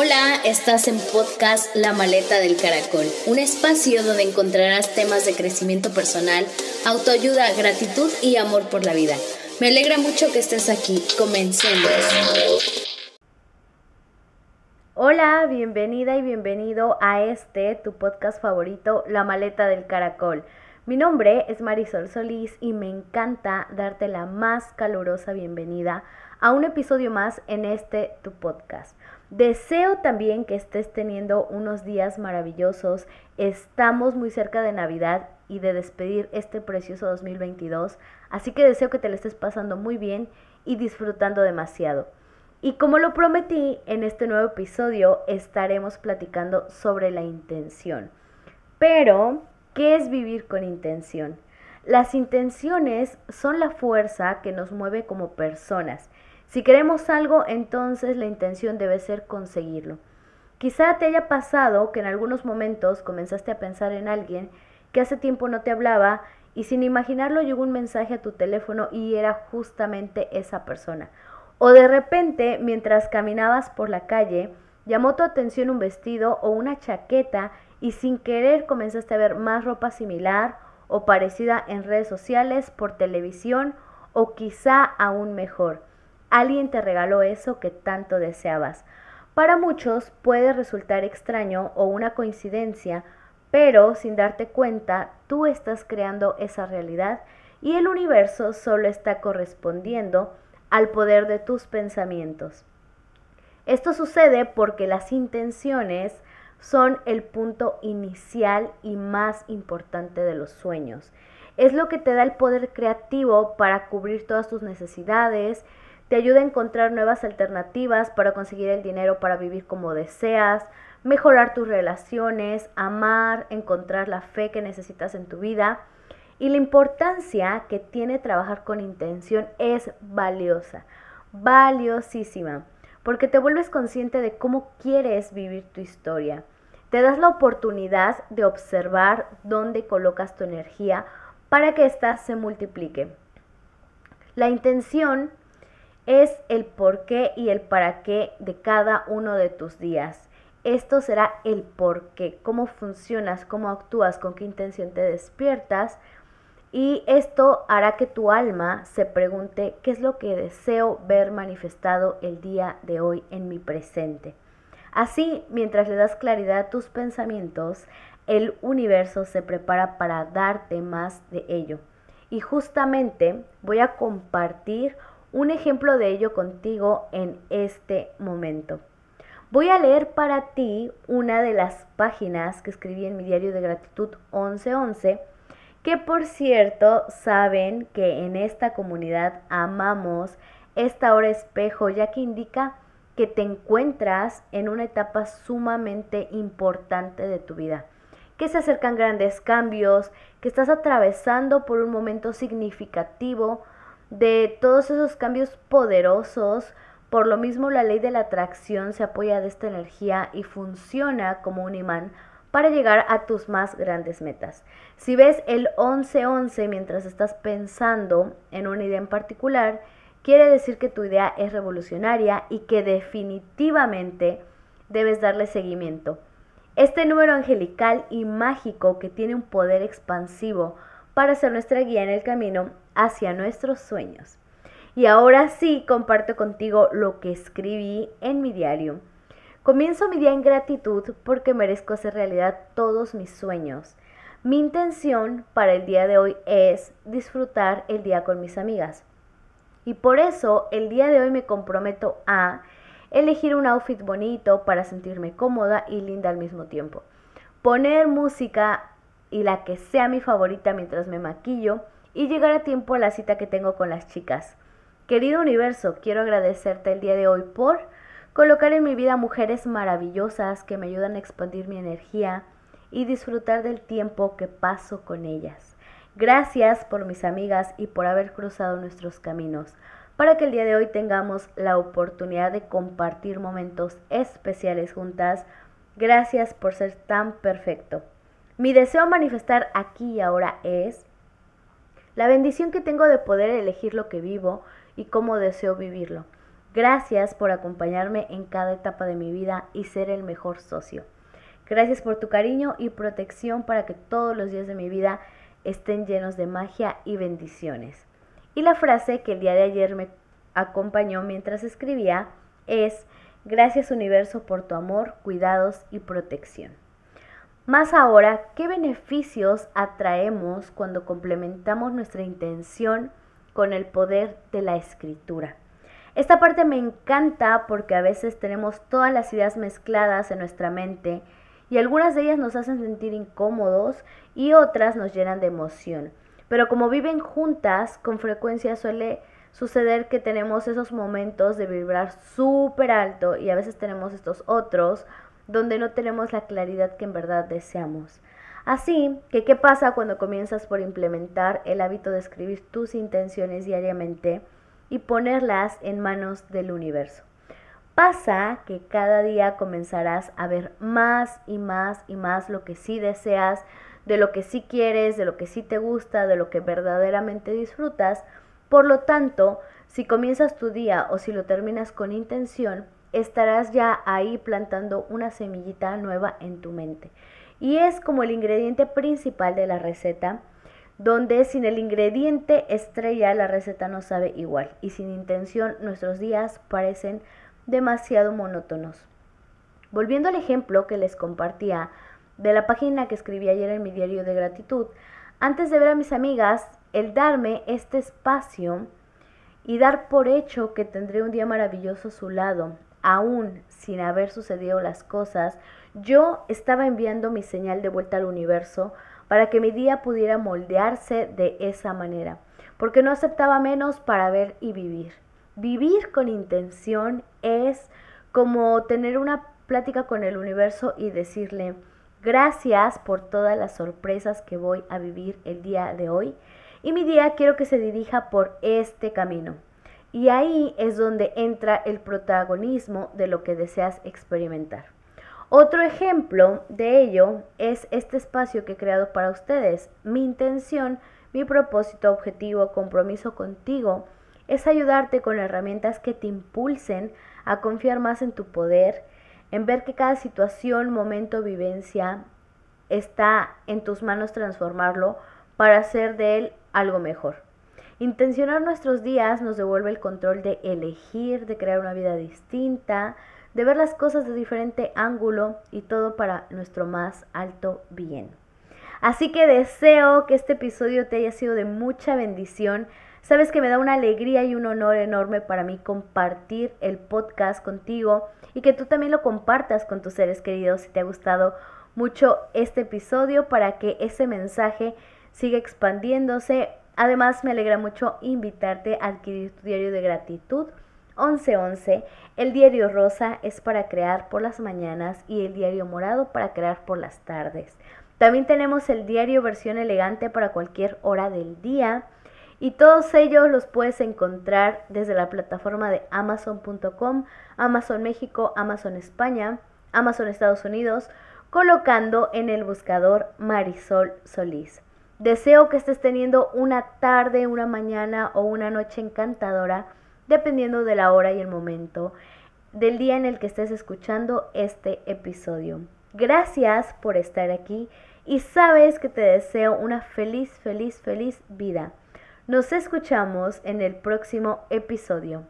Hola, estás en podcast La Maleta del Caracol, un espacio donde encontrarás temas de crecimiento personal, autoayuda, gratitud y amor por la vida. Me alegra mucho que estés aquí. Comencemos. Hola, bienvenida y bienvenido a este, tu podcast favorito, La Maleta del Caracol. Mi nombre es Marisol Solís y me encanta darte la más calurosa bienvenida a un episodio más en este, tu podcast. Deseo también que estés teniendo unos días maravillosos. Estamos muy cerca de Navidad y de despedir este precioso 2022. Así que deseo que te lo estés pasando muy bien y disfrutando demasiado. Y como lo prometí, en este nuevo episodio estaremos platicando sobre la intención. Pero, ¿qué es vivir con intención? Las intenciones son la fuerza que nos mueve como personas si queremos algo, entonces la intención debe ser conseguirlo. Quizá te haya pasado que en algunos momentos comenzaste a pensar en alguien que hace tiempo no te hablaba y sin imaginarlo llegó un mensaje a tu teléfono y era justamente esa persona. O de repente, mientras caminabas por la calle, llamó tu atención un vestido o una chaqueta y sin querer comenzaste a ver más ropa similar o parecida en redes sociales, por televisión o quizá aún mejor. Alguien te regaló eso que tanto deseabas. Para muchos puede resultar extraño o una coincidencia, pero sin darte cuenta, tú estás creando esa realidad y el universo solo está correspondiendo al poder de tus pensamientos. Esto sucede porque las intenciones son el punto inicial y más importante de los sueños. Es lo que te da el poder creativo para cubrir todas tus necesidades, te ayuda a encontrar nuevas alternativas para conseguir el dinero para vivir como deseas, mejorar tus relaciones, amar, encontrar la fe que necesitas en tu vida. Y la importancia que tiene trabajar con intención es valiosa, valiosísima, porque te vuelves consciente de cómo quieres vivir tu historia. Te das la oportunidad de observar dónde colocas tu energía para que ésta se multiplique. La intención es el por qué y el para qué de cada uno de tus días. Esto será el por qué, cómo funcionas, cómo actúas, con qué intención te despiertas. Y esto hará que tu alma se pregunte qué es lo que deseo ver manifestado el día de hoy en mi presente. Así, mientras le das claridad a tus pensamientos, el universo se prepara para darte más de ello. Y justamente voy a compartir un ejemplo de ello contigo en este momento. Voy a leer para ti una de las páginas que escribí en mi diario de gratitud 1111, que por cierto saben que en esta comunidad amamos esta hora espejo, ya que indica que te encuentras en una etapa sumamente importante de tu vida, que se acercan grandes cambios, que estás atravesando por un momento significativo, de todos esos cambios poderosos. Por lo mismo la ley de la atracción se apoya de esta energía y funciona como un imán para llegar a tus más grandes metas. Si ves el 1111 mientras estás pensando en una idea en particular, quiere decir que tu idea es revolucionaria y que definitivamente debes darle seguimiento. Este número angelical y mágico que tiene un poder expansivo para ser nuestra guía en el camino hacia nuestros sueños. Y ahora sí comparto contigo lo que escribí en mi diario. Comienzo mi día en gratitud porque merezco hacer realidad todos mis sueños. Mi intención para el día de hoy es disfrutar el día con mis amigas. Y por eso el día de hoy me comprometo a elegir un outfit bonito para sentirme cómoda y linda al mismo tiempo. Poner música y la que sea mi favorita mientras me maquillo y llegar a tiempo a la cita que tengo con las chicas. Querido universo, quiero agradecerte el día de hoy por colocar en mi vida mujeres maravillosas que me ayudan a expandir mi energía y disfrutar del tiempo que paso con ellas. Gracias por mis amigas y por haber cruzado nuestros caminos, para que el día de hoy tengamos la oportunidad de compartir momentos especiales juntas. Gracias por ser tan perfecto. Mi deseo manifestar aquí y ahora es la bendición que tengo de poder elegir lo que vivo y cómo deseo vivirlo. Gracias por acompañarme en cada etapa de mi vida y ser el mejor socio. Gracias por tu cariño y protección para que todos los días de mi vida estén llenos de magia y bendiciones. Y la frase que el día de ayer me acompañó mientras escribía es, gracias universo por tu amor, cuidados y protección. Más ahora, ¿qué beneficios atraemos cuando complementamos nuestra intención con el poder de la escritura? Esta parte me encanta porque a veces tenemos todas las ideas mezcladas en nuestra mente y algunas de ellas nos hacen sentir incómodos y otras nos llenan de emoción. Pero como viven juntas, con frecuencia suele suceder que tenemos esos momentos de vibrar súper alto y a veces tenemos estos otros donde no tenemos la claridad que en verdad deseamos. Así que, ¿qué pasa cuando comienzas por implementar el hábito de escribir tus intenciones diariamente y ponerlas en manos del universo? Pasa que cada día comenzarás a ver más y más y más lo que sí deseas, de lo que sí quieres, de lo que sí te gusta, de lo que verdaderamente disfrutas. Por lo tanto, si comienzas tu día o si lo terminas con intención, estarás ya ahí plantando una semillita nueva en tu mente. Y es como el ingrediente principal de la receta, donde sin el ingrediente estrella la receta no sabe igual y sin intención nuestros días parecen demasiado monótonos. Volviendo al ejemplo que les compartía de la página que escribí ayer en mi diario de gratitud, antes de ver a mis amigas, el darme este espacio y dar por hecho que tendré un día maravilloso a su lado, aún sin haber sucedido las cosas, yo estaba enviando mi señal de vuelta al universo para que mi día pudiera moldearse de esa manera, porque no aceptaba menos para ver y vivir. Vivir con intención es como tener una plática con el universo y decirle, gracias por todas las sorpresas que voy a vivir el día de hoy y mi día quiero que se dirija por este camino. Y ahí es donde entra el protagonismo de lo que deseas experimentar. Otro ejemplo de ello es este espacio que he creado para ustedes. Mi intención, mi propósito, objetivo, compromiso contigo es ayudarte con herramientas que te impulsen a confiar más en tu poder, en ver que cada situación, momento, vivencia está en tus manos transformarlo para hacer de él algo mejor. Intencionar nuestros días nos devuelve el control de elegir, de crear una vida distinta, de ver las cosas de diferente ángulo y todo para nuestro más alto bien. Así que deseo que este episodio te haya sido de mucha bendición. Sabes que me da una alegría y un honor enorme para mí compartir el podcast contigo y que tú también lo compartas con tus seres queridos si te ha gustado mucho este episodio para que ese mensaje siga expandiéndose Además, me alegra mucho invitarte a adquirir tu diario de gratitud 1111. El diario rosa es para crear por las mañanas y el diario morado para crear por las tardes. También tenemos el diario versión elegante para cualquier hora del día. Y todos ellos los puedes encontrar desde la plataforma de amazon.com, Amazon México, Amazon España, Amazon Estados Unidos, colocando en el buscador Marisol Solís. Deseo que estés teniendo una tarde, una mañana o una noche encantadora, dependiendo de la hora y el momento del día en el que estés escuchando este episodio. Gracias por estar aquí y sabes que te deseo una feliz, feliz, feliz vida. Nos escuchamos en el próximo episodio.